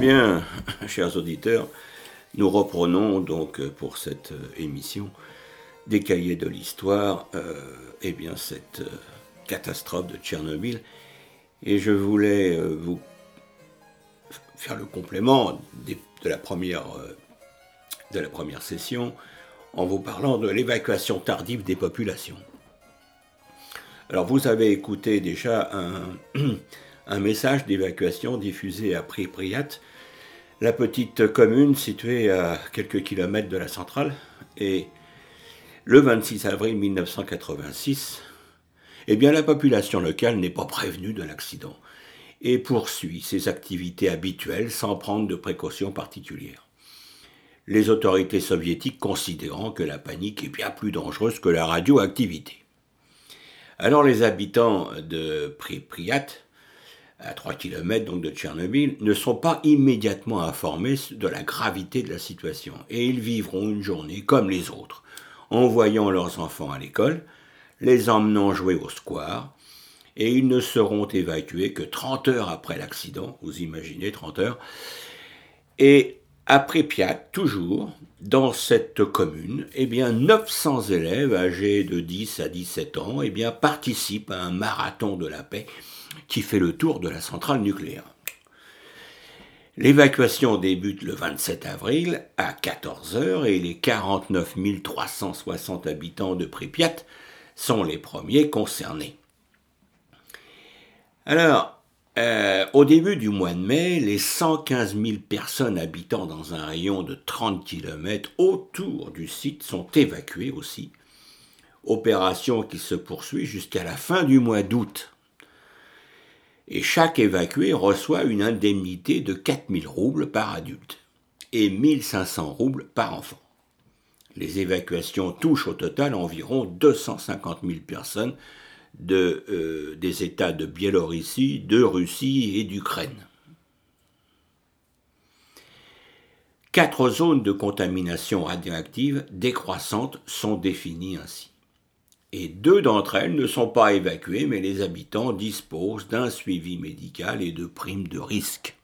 Bien, chers auditeurs, nous reprenons donc pour cette émission des cahiers de l'histoire, euh, eh bien cette euh, catastrophe de Tchernobyl. Et je voulais euh, vous faire le complément de, la première, de la première session en vous parlant de l'évacuation tardive des populations. Alors vous avez écouté déjà un, un message d'évacuation diffusé à Pripyat, la petite commune située à quelques kilomètres de la centrale, et le 26 avril 1986, eh bien la population locale n'est pas prévenue de l'accident et poursuit ses activités habituelles sans prendre de précautions particulières. Les autorités soviétiques considérant que la panique est bien plus dangereuse que la radioactivité. Alors les habitants de Pripyat, à 3 km donc de Tchernobyl, ne sont pas immédiatement informés de la gravité de la situation. Et ils vivront une journée comme les autres, envoyant leurs enfants à l'école, les emmenant jouer au square, et ils ne seront évacués que 30 heures après l'accident, vous imaginez 30 heures, et après Piat, toujours, dans cette commune, eh bien 900 élèves âgés de 10 à 17 ans eh bien, participent à un marathon de la paix qui fait le tour de la centrale nucléaire. L'évacuation débute le 27 avril à 14h et les 49 360 habitants de Pripyat sont les premiers concernés. Alors, euh, au début du mois de mai, les 115 000 personnes habitant dans un rayon de 30 km autour du site sont évacuées aussi, opération qui se poursuit jusqu'à la fin du mois d'août et chaque évacué reçoit une indemnité de 4000 roubles par adulte et 1500 roubles par enfant. Les évacuations touchent au total environ 250 000 personnes euh, des États de Biélorussie, de Russie et d'Ukraine. Quatre zones de contamination radioactive décroissantes sont définies ainsi et deux d'entre elles ne sont pas évacuées, mais les habitants disposent d'un suivi médical et de primes de risque.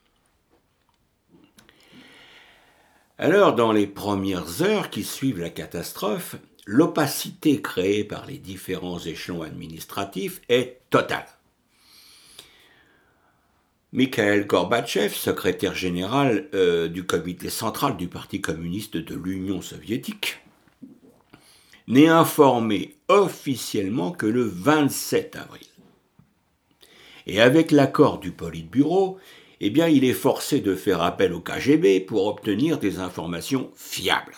Alors, dans les premières heures qui suivent la catastrophe, l'opacité créée par les différents échelons administratifs est totale. Mikhail Gorbatchev, secrétaire général euh, du comité central du Parti communiste de l'Union soviétique, n'est informé officiellement que le 27 avril. Et avec l'accord du Politburo, eh bien, il est forcé de faire appel au KGB pour obtenir des informations fiables.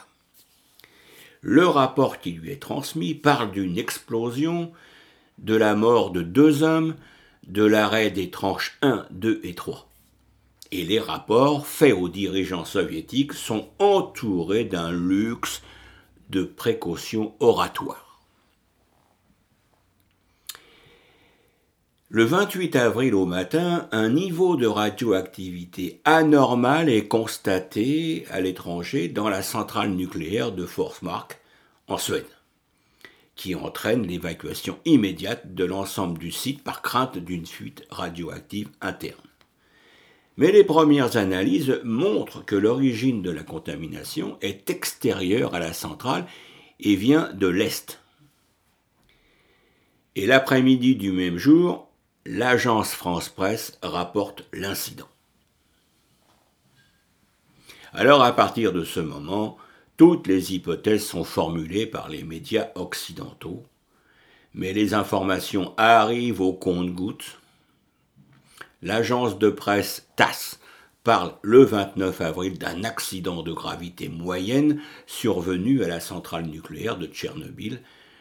Le rapport qui lui est transmis parle d'une explosion, de la mort de deux hommes, de l'arrêt des tranches 1, 2 et 3. Et les rapports faits aux dirigeants soviétiques sont entourés d'un luxe de précaution oratoire. Le 28 avril au matin, un niveau de radioactivité anormal est constaté à l'étranger dans la centrale nucléaire de Forsmark, en Suède, qui entraîne l'évacuation immédiate de l'ensemble du site par crainte d'une fuite radioactive interne. Mais les premières analyses montrent que l'origine de la contamination est extérieure à la centrale et vient de l'Est. Et l'après-midi du même jour, l'agence France Presse rapporte l'incident. Alors à partir de ce moment, toutes les hypothèses sont formulées par les médias occidentaux, mais les informations arrivent au compte-gouttes l'agence de presse TASS parle le 29 avril d'un accident de gravité moyenne survenu à la centrale nucléaire de Tchernobyl,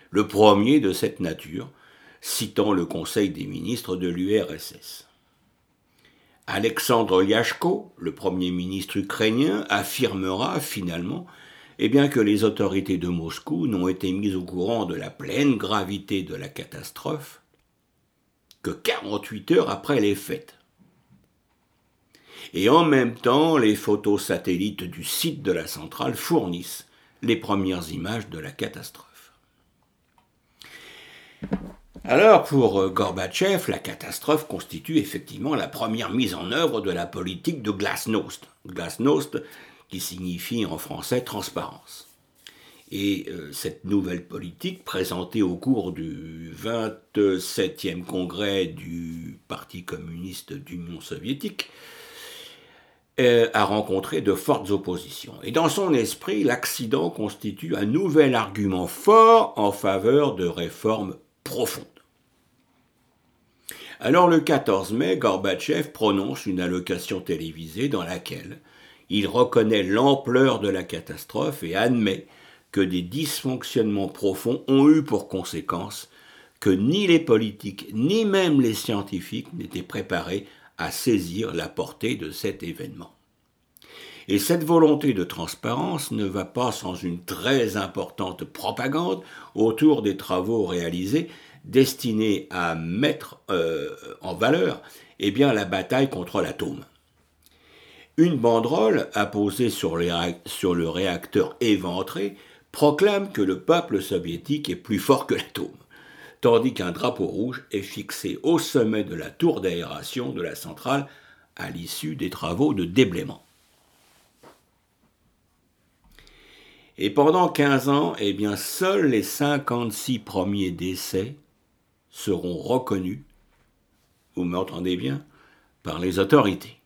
le premier de cette nature, citant le Conseil des ministres de l'URSS. Alexandre Yashko, le Premier ministre ukrainien, affirmera finalement eh bien, que les autorités de Moscou n'ont été mises au courant de la pleine gravité de la catastrophe que 48 heures après les fêtes. Et en même temps, les photos satellites du site de la centrale fournissent les premières images de la catastrophe. Alors pour euh, Gorbatchev, la catastrophe constitue effectivement la première mise en œuvre de la politique de glasnost. Glasnost qui signifie en français transparence. Et euh, cette nouvelle politique, présentée au cours du 27e congrès du Parti communiste d'Union soviétique, euh, a rencontré de fortes oppositions. Et dans son esprit, l'accident constitue un nouvel argument fort en faveur de réformes profondes. Alors le 14 mai, Gorbatchev prononce une allocation télévisée dans laquelle il reconnaît l'ampleur de la catastrophe et admet que des dysfonctionnements profonds ont eu pour conséquence que ni les politiques ni même les scientifiques n'étaient préparés à saisir la portée de cet événement. Et cette volonté de transparence ne va pas sans une très importante propagande autour des travaux réalisés destinés à mettre euh, en valeur eh bien, la bataille contre l'atome. Une banderole apposée sur, sur le réacteur éventré proclame que le peuple soviétique est plus fort que l'atome, tandis qu'un drapeau rouge est fixé au sommet de la tour d'aération de la centrale à l'issue des travaux de déblaiement. Et pendant 15 ans, eh bien, seuls les 56 premiers décès seront reconnus, vous m'entendez bien, par les autorités.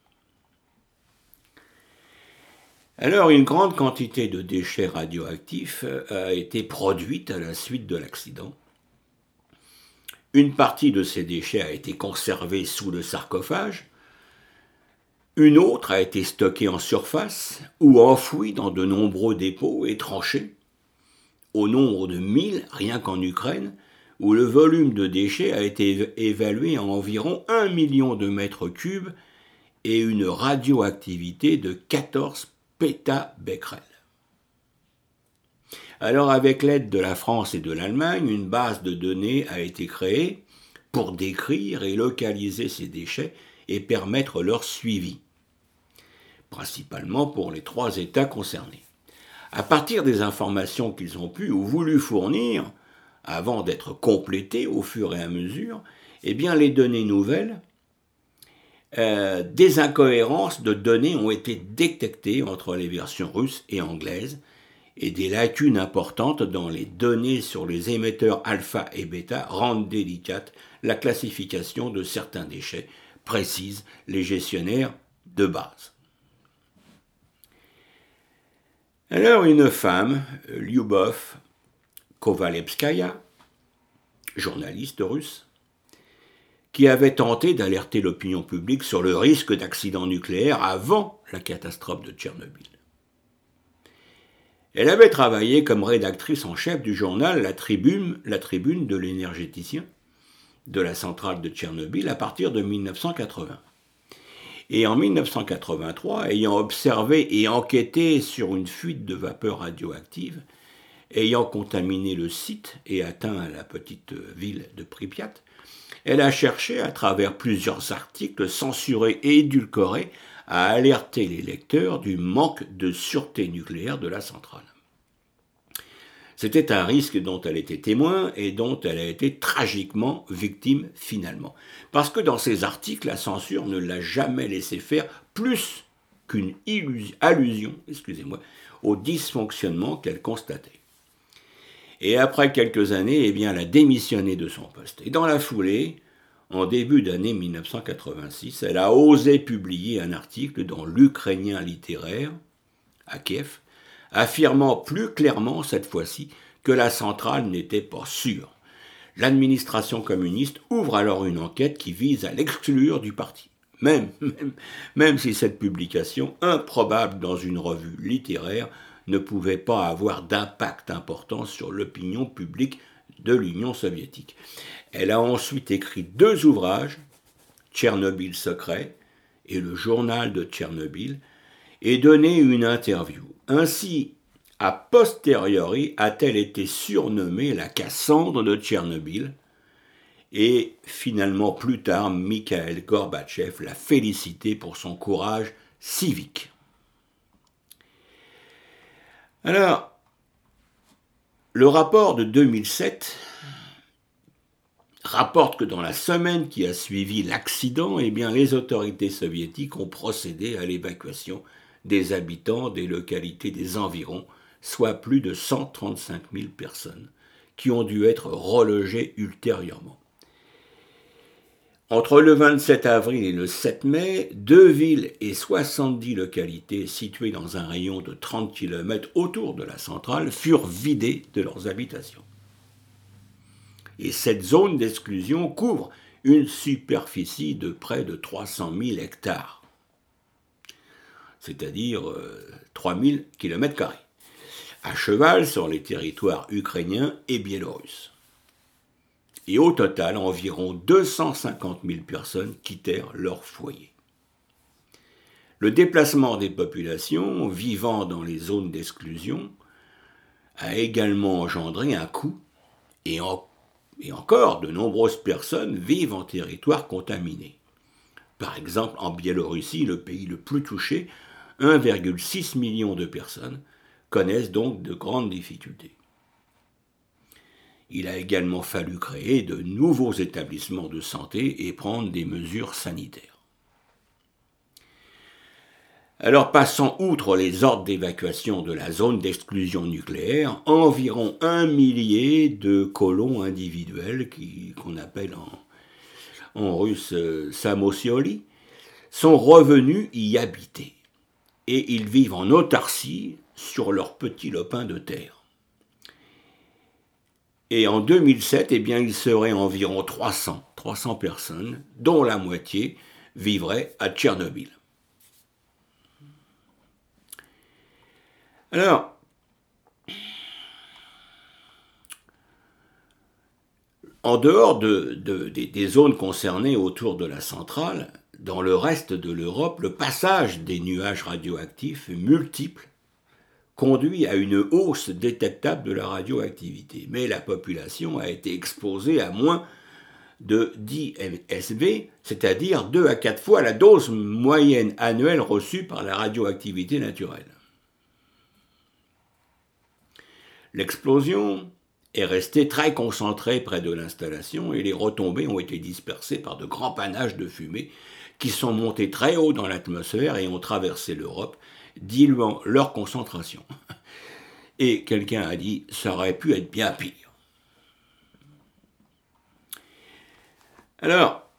Alors, une grande quantité de déchets radioactifs euh, a été produite à la suite de l'accident. Une partie de ces déchets a été conservée sous le sarcophage, une autre a été stockée en surface ou enfouie dans de nombreux dépôts et tranchés, au nombre de 1000 rien qu'en Ukraine, où le volume de déchets a été évalué à environ 1 million de mètres cubes et une radioactivité de 14 pétabecquerels. Alors avec l'aide de la France et de l'Allemagne, une base de données a été créée pour décrire et localiser ces déchets et permettre leur suivi, principalement pour les trois États concernés. À partir des informations qu'ils ont pu ou voulu fournir, avant d'être complétées au fur et à mesure, eh bien les données nouvelles, euh, des incohérences de données ont été détectées entre les versions russes et anglaises, et des lacunes importantes dans les données sur les émetteurs alpha et bêta rendent délicate la classification de certains déchets précisent les gestionnaires de base. Alors une femme, Lyubov Kovalevskaya, journaliste russe, qui avait tenté d'alerter l'opinion publique sur le risque d'accident nucléaire avant la catastrophe de Tchernobyl. Elle avait travaillé comme rédactrice en chef du journal La Tribune, la tribune de l'énergéticien, de la centrale de Tchernobyl à partir de 1980. Et en 1983, ayant observé et enquêté sur une fuite de vapeur radioactive, ayant contaminé le site et atteint la petite ville de Pripyat, elle a cherché, à travers plusieurs articles censurés et édulcorés, à alerter les lecteurs du manque de sûreté nucléaire de la centrale. C'était un risque dont elle était témoin et dont elle a été tragiquement victime finalement. Parce que dans ses articles, la censure ne l'a jamais laissé faire plus qu'une allusion excusez-moi, au dysfonctionnement qu'elle constatait. Et après quelques années, eh bien, elle a démissionné de son poste. Et dans la foulée, en début d'année 1986, elle a osé publier un article dans l'Ukrainien littéraire, à Kiev, affirmant plus clairement cette fois-ci que la centrale n'était pas sûre. L'administration communiste ouvre alors une enquête qui vise à l'exclure du parti. Même, même, même si cette publication, improbable dans une revue littéraire, ne pouvait pas avoir d'impact important sur l'opinion publique de l'Union soviétique. Elle a ensuite écrit deux ouvrages, Tchernobyl secret et le journal de Tchernobyl, et donné une interview. Ainsi, a posteriori, a-t-elle été surnommée la Cassandre de Tchernobyl, et finalement plus tard, Mikhail Gorbatchev l'a félicité pour son courage civique. Alors, le rapport de 2007 rapporte que dans la semaine qui a suivi l'accident, eh les autorités soviétiques ont procédé à l'évacuation des habitants des localités des environs, soit plus de 135 000 personnes, qui ont dû être relogées ultérieurement. Entre le 27 avril et le 7 mai, deux villes et 70 localités situées dans un rayon de 30 km autour de la centrale furent vidées de leurs habitations. Et cette zone d'exclusion couvre une superficie de près de 300 000 hectares, c'est-à-dire 3000 km, à cheval sur les territoires ukrainiens et biélorusses et au total, environ 250 000 personnes quittèrent leur foyer. Le déplacement des populations vivant dans les zones d'exclusion a également engendré un coût, et, et encore de nombreuses personnes vivent en territoire contaminé. Par exemple, en Biélorussie, le pays le plus touché, 1,6 million de personnes connaissent donc de grandes difficultés. Il a également fallu créer de nouveaux établissements de santé et prendre des mesures sanitaires. Alors passons outre les ordres d'évacuation de la zone d'exclusion nucléaire, environ un millier de colons individuels, qu'on appelle en, russe euh, samosioli, sont revenus y habiter. Et ils vivent en autarcie sur leurs petits lopins de terre. Et en 2007, eh il serait environ 300, 300 personnes, dont la moitié vivrait à Tchernobyl. Alors, en dehors des zones concernées autour de la centrale, dans le reste de l'Europe, le passage des nuages radioactifs est multiple conduit à une hausse détectable de la radioactivité. Mais la population a été exposée à moins de 10 MSV, c'est-à-dire 2 à 4 fois la dose moyenne annuelle reçue par la radioactivité naturelle. L'explosion est restée très concentrée près de l'installation et les retombées ont été dispersées par de grands panaches de fumée qui sont montés très haut dans l'atmosphère et ont traversé l'Europe diluant leur concentration. Et quelqu'un a dit, ça aurait pu être bien pire. Alors,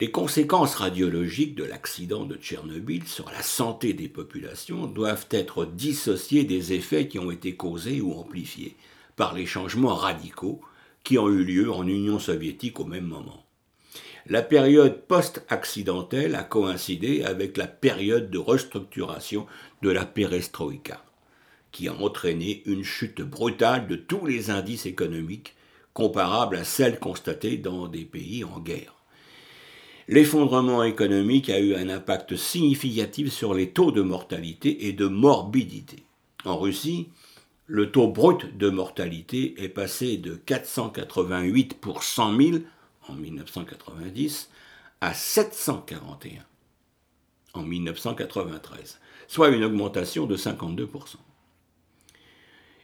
les conséquences radiologiques de l'accident de Tchernobyl sur la santé des populations doivent être dissociées des effets qui ont été causés ou amplifiés par les changements radicaux qui ont eu lieu en Union soviétique au même moment. La période post-accidentelle a coïncidé avec la période de restructuration de la perestroïka, qui a entraîné une chute brutale de tous les indices économiques comparables à celles constatées dans des pays en guerre. L'effondrement économique a eu un impact significatif sur les taux de mortalité et de morbidité. En Russie, le taux brut de mortalité est passé de 488 pour 100 000 en 1990 à 741 en 1993, soit une augmentation de 52%.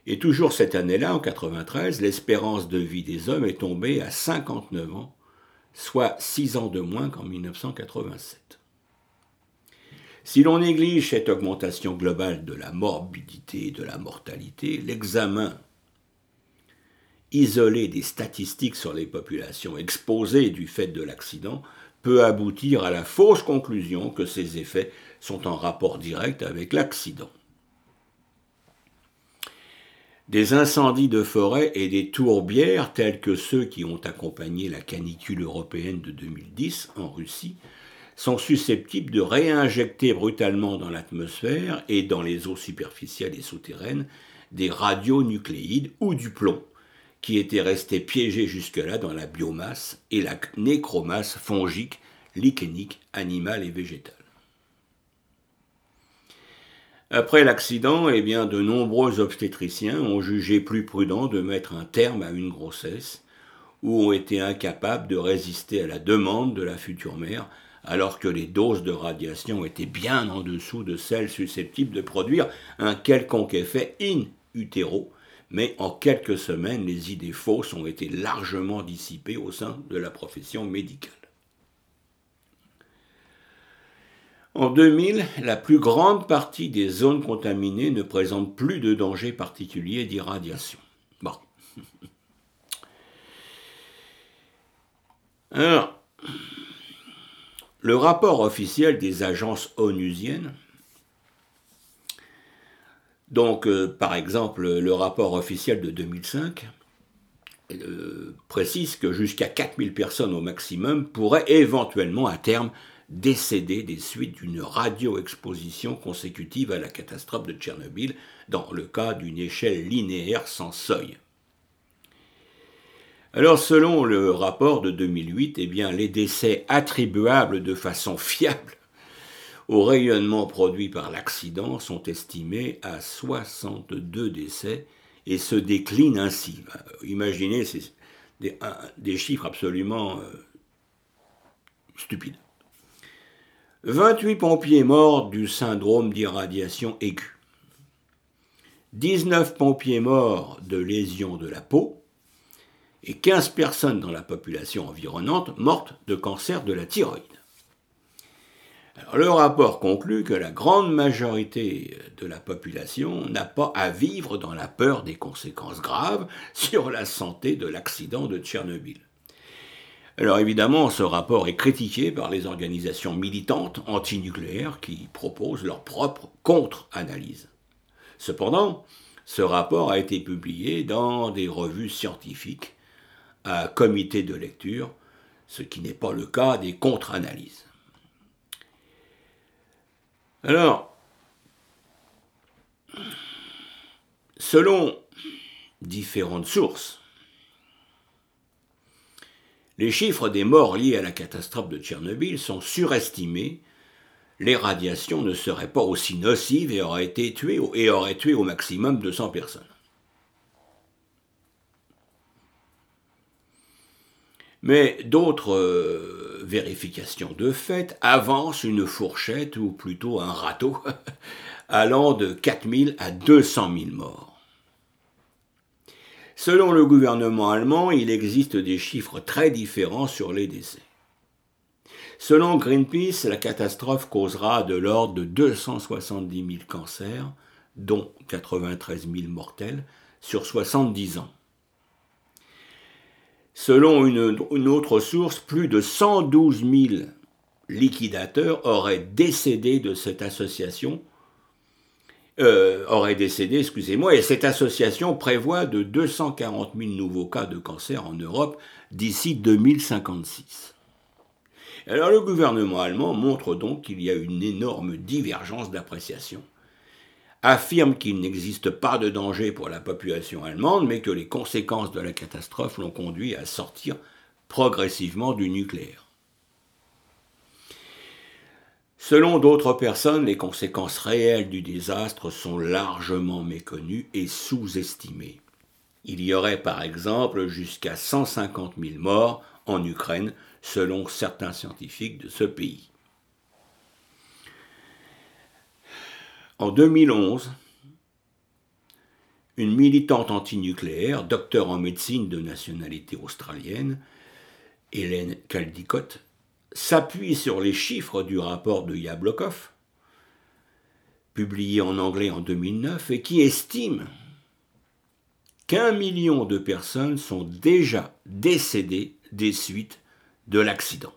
Et toujours cette année-là, en 1993, l'espérance de vie des hommes est tombée à 59 ans, soit 6 ans de moins qu'en 1987. Si l'on néglige cette augmentation globale de la morbidité et de la mortalité, l'examen isolé des statistiques sur les populations exposées du fait de l'accident peut aboutir à la fausse conclusion que ces effets sont en rapport direct avec l'accident. Des incendies de forêt et des tourbières tels que ceux qui ont accompagné la canicule européenne de 2010 en Russie sont susceptibles de réinjecter brutalement dans l'atmosphère et dans les eaux superficielles et souterraines des radionucléides ou du plomb, qui étaient restés piégés jusque-là dans la biomasse et la nécromasse fongique, lichénique, animale et végétale. Après l'accident, eh bien, de nombreux obstétriciens ont jugé plus prudent de mettre un terme à une grossesse ou ont été incapables de résister à la demande de la future mère alors que les doses de radiation étaient bien en dessous de celles susceptibles de produire un quelconque effet in utero mais en quelques semaines, les idées fausses ont été largement dissipées au sein de la profession médicale. En 2000, la plus grande partie des zones contaminées ne présentent plus de danger particulier d'irradiation. Alors, le rapport officiel des agences onusiennes, donc euh, par exemple le rapport officiel de 2005, euh, précise que jusqu'à 4000 personnes au maximum pourraient éventuellement à terme décédé des suites d'une radio-exposition consécutive à la catastrophe de Tchernobyl dans le cas d'une échelle linéaire sans seuil. Alors selon le rapport de 2008, eh bien, les décès attribuables de façon fiable au rayonnement produit par l'accident sont estimés à 62 décès et se déclinent ainsi. Imaginez, c'est des, chiffres absolument euh, stupides. 28 pompiers morts du syndrome d'irradiation aiguë. 19 pompiers morts de lésions de la peau et 15 personnes dans la population environnante mortes de cancer de la thyroïde. Le rapport conclut que la grande majorité de la population n'a pas à vivre dans la peur des conséquences graves sur la santé de l'accident de Tchernobyl. Alors évidemment, ce rapport est critiqué par les organisations militantes antinucléaires qui proposent leur propre contre-analyse. Cependant, ce rapport a été publié dans des revues scientifiques à comité de lecture, ce qui n'est pas le cas des contre-analyses. Alors, selon différentes sources, les chiffres des morts liés à la catastrophe de Tchernobyl sont surestimés. Les radiations ne seraient pas aussi nocives et auraient, tué au maximum 200 personnes. Mais d'autres vérifications de fait avancent une fourchette, ou plutôt un râteau, allant de 4000 à 200 000 morts. Selon le gouvernement allemand, il existe des chiffres très différents sur les décès. Selon Greenpeace, la catastrophe causera de l'ordre de 270 000 cancers, dont 93 000 mortels, sur 70 ans. Selon une, autre source, plus de 112 000 liquidateurs auraient décédé de cette association euh, aurait décédé, excusez-moi, et cette association prévoit de 240 000 nouveaux cas de cancer en Europe d'ici 2056. Alors le gouvernement allemand montre donc qu'il y a une énorme divergence d'appréciation, affirme qu'il n'existe pas de danger pour la population allemande, mais que les conséquences de la catastrophe l'ont conduit à sortir progressivement du nucléaire. Selon d'autres personnes, les conséquences réelles du désastre sont largement méconnues et sous-estimées. Il y aurait par exemple jusqu'à 150 000 morts en Ukraine, selon certains scientifiques de ce pays. En 2011, une militante antinucléaire, docteur en médecine de nationalité australienne, Hélène Caldicott, s'appuie sur les chiffres du rapport de Yablokov, publié en anglais en 2009, et qui estime qu'un million de personnes sont déjà décédées des suites de l'accident.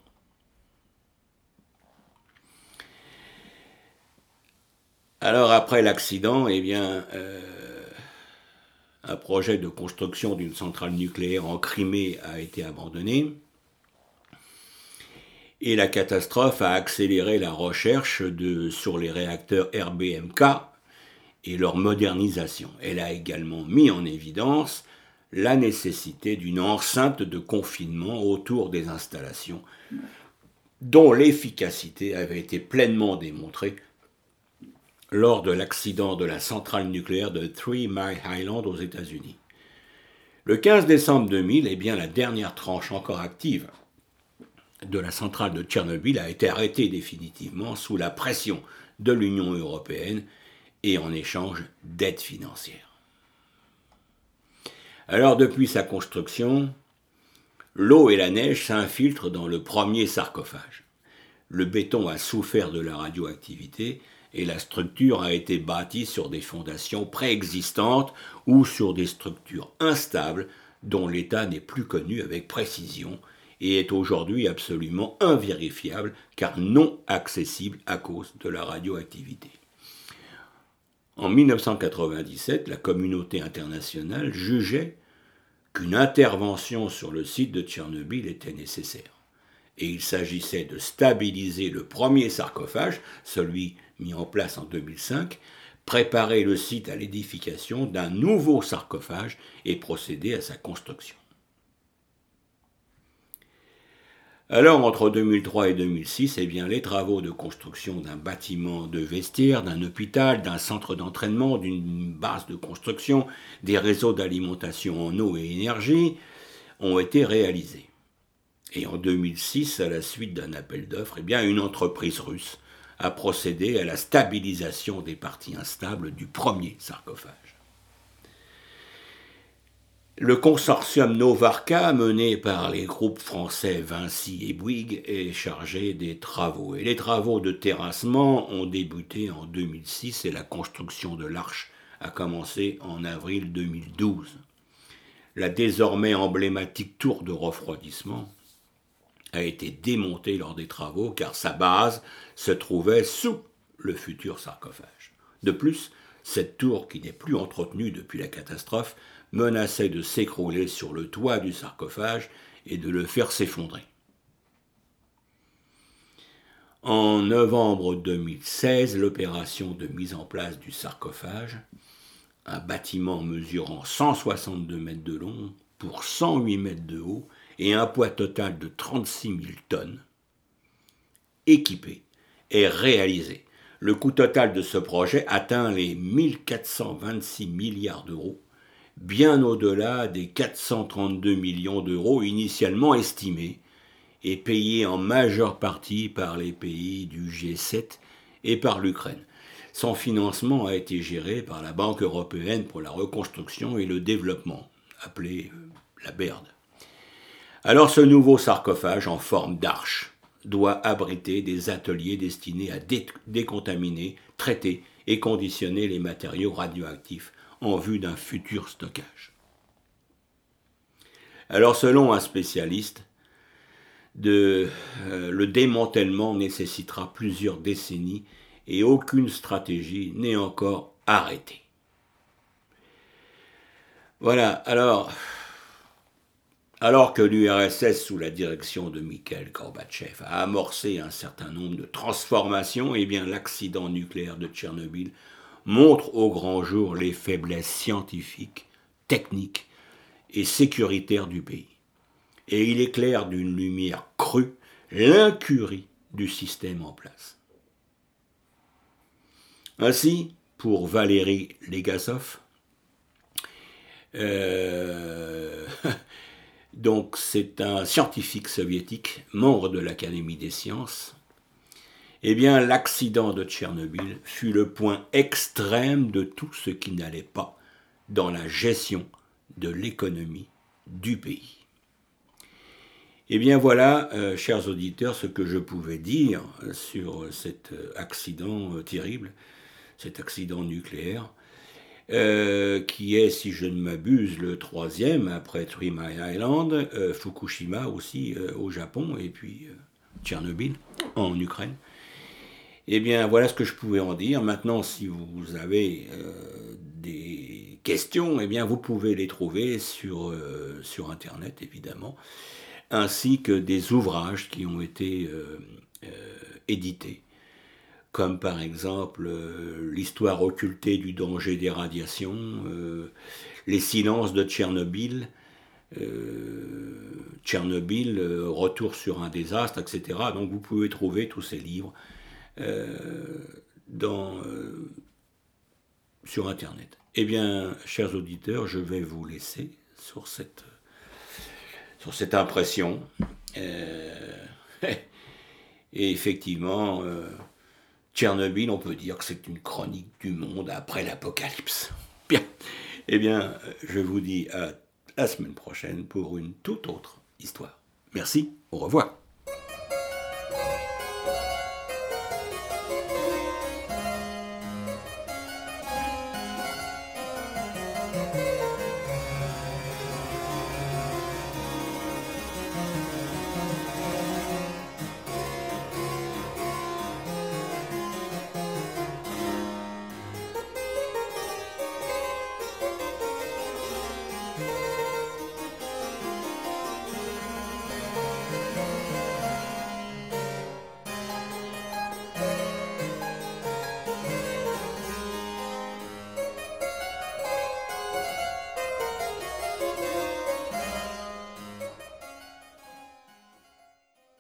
Alors après l'accident, eh euh, un projet de construction d'une centrale nucléaire en Crimée a été abandonné et la catastrophe a accéléré la recherche sur les réacteurs RBMK et leur modernisation. Elle a également mis en évidence la nécessité d'une enceinte de confinement autour des installations dont l'efficacité avait été pleinement démontrée lors de l'accident de la centrale nucléaire de Three Mile Island aux États-Unis. Le 15 décembre 2000, eh bien, la dernière tranche encore active de la centrale de Tchernobyl a été arrêtée définitivement sous la pression de l'Union européenne et en échange d'aide financière. Alors depuis sa construction, l'eau et la neige s'infiltrent dans le premier sarcophage. Le béton a souffert de la radioactivité et la structure a été bâtie sur des fondations préexistantes ou sur des structures instables dont l'état n'est plus connu avec précision et est aujourd'hui absolument invérifiable car non accessible à cause de la radioactivité. En 1997, la communauté internationale jugeait qu'une intervention sur le site de Tchernobyl était nécessaire. Et il s'agissait de stabiliser le premier sarcophage, celui mis en place en 2005, préparer le site à l'édification d'un nouveau sarcophage et procéder à sa construction. Alors, entre 2003 et 2006, eh bien, les travaux de construction d'un bâtiment de vestiaire, d'un hôpital, d'un centre d'entraînement, d'une base de construction, des réseaux d'alimentation en eau et énergie ont été réalisés. Et en 2006, à la suite d'un appel d'offres, eh bien, une entreprise russe a procédé à la stabilisation des parties instables du premier sarcophage. Le consortium Novarca, mené par les groupes français Vinci et Bouygues, est chargé des travaux. Et les travaux de terrassement ont débuté en 2006 et la construction de l'arche a commencé en avril 2012. La désormais emblématique tour de refroidissement a été démontée lors des travaux car sa base se trouvait sous le futur sarcophage. De plus, cette tour, qui n'est plus entretenue depuis la catastrophe, menaçait de s'écrouler sur le toit du sarcophage et de le faire s'effondrer. En novembre 2016, l'opération de mise en place du sarcophage, un bâtiment mesurant 162 mètres de long pour 108 mètres de haut et un poids total de 36 000 tonnes, équipé, est réalisé. Le coût total de ce projet atteint les 1426 milliards d'euros bien au-delà des 432 millions d'euros initialement estimés et payés en majeure partie par les pays du G7 et par l'Ukraine. Son financement a été géré par la Banque européenne pour la reconstruction et le développement, appelée euh, la BERD. Alors ce nouveau sarcophage en forme d'arche doit abriter des ateliers destinés à décontaminer, traiter et conditionner les matériaux radioactifs en vue d'un futur stockage. Alors selon un spécialiste, euh, le démantèlement nécessitera plusieurs décennies et aucune stratégie n'est encore arrêtée. Voilà, alors, alors que l'URSS, sous la direction de Mikhail Gorbatchev, a amorcé un certain nombre de transformations, eh l'accident nucléaire de Tchernobyl montre au grand jour les faiblesses scientifiques, techniques et sécuritaires du pays. Et il éclaire d'une lumière crue l'incurie du système en place. Ainsi, pour Valéry Legasov, euh, donc c'est un scientifique soviétique, membre de l'Académie des sciences, eh bien, l'accident de Tchernobyl fut le point extrême de tout ce qui n'allait pas dans la gestion de l'économie du pays. Eh bien voilà, euh, chers auditeurs, ce que je pouvais dire sur cet euh, accident euh, terrible, cet accident nucléaire, qui est, si je ne m'abuse, le troisième après Three Mile Island, Fukushima aussi au Japon, et puis Tchernobyl en Ukraine. Eh bien, voilà ce que je pouvais en dire. Maintenant, si vous avez euh, des questions, eh bien, vous pouvez les trouver sur, euh, sur Internet, évidemment, ainsi que des ouvrages qui ont été euh, édités, comme par exemple L'histoire occultée du danger des radiations, Les silences de Tchernobyl, Tchernobyl, Retour sur un désastre, etc. Donc, vous pouvez trouver tous ces livres euh, euh, sur Internet. Eh bien, chers auditeurs, je vais vous laisser sur cette, sur cette impression. Euh, et effectivement, Tchernobyl, on peut dire que c'est une chronique du monde après l'apocalypse. Bien. Eh bien, je vous dis à la semaine prochaine pour une toute autre histoire. Merci, au revoir.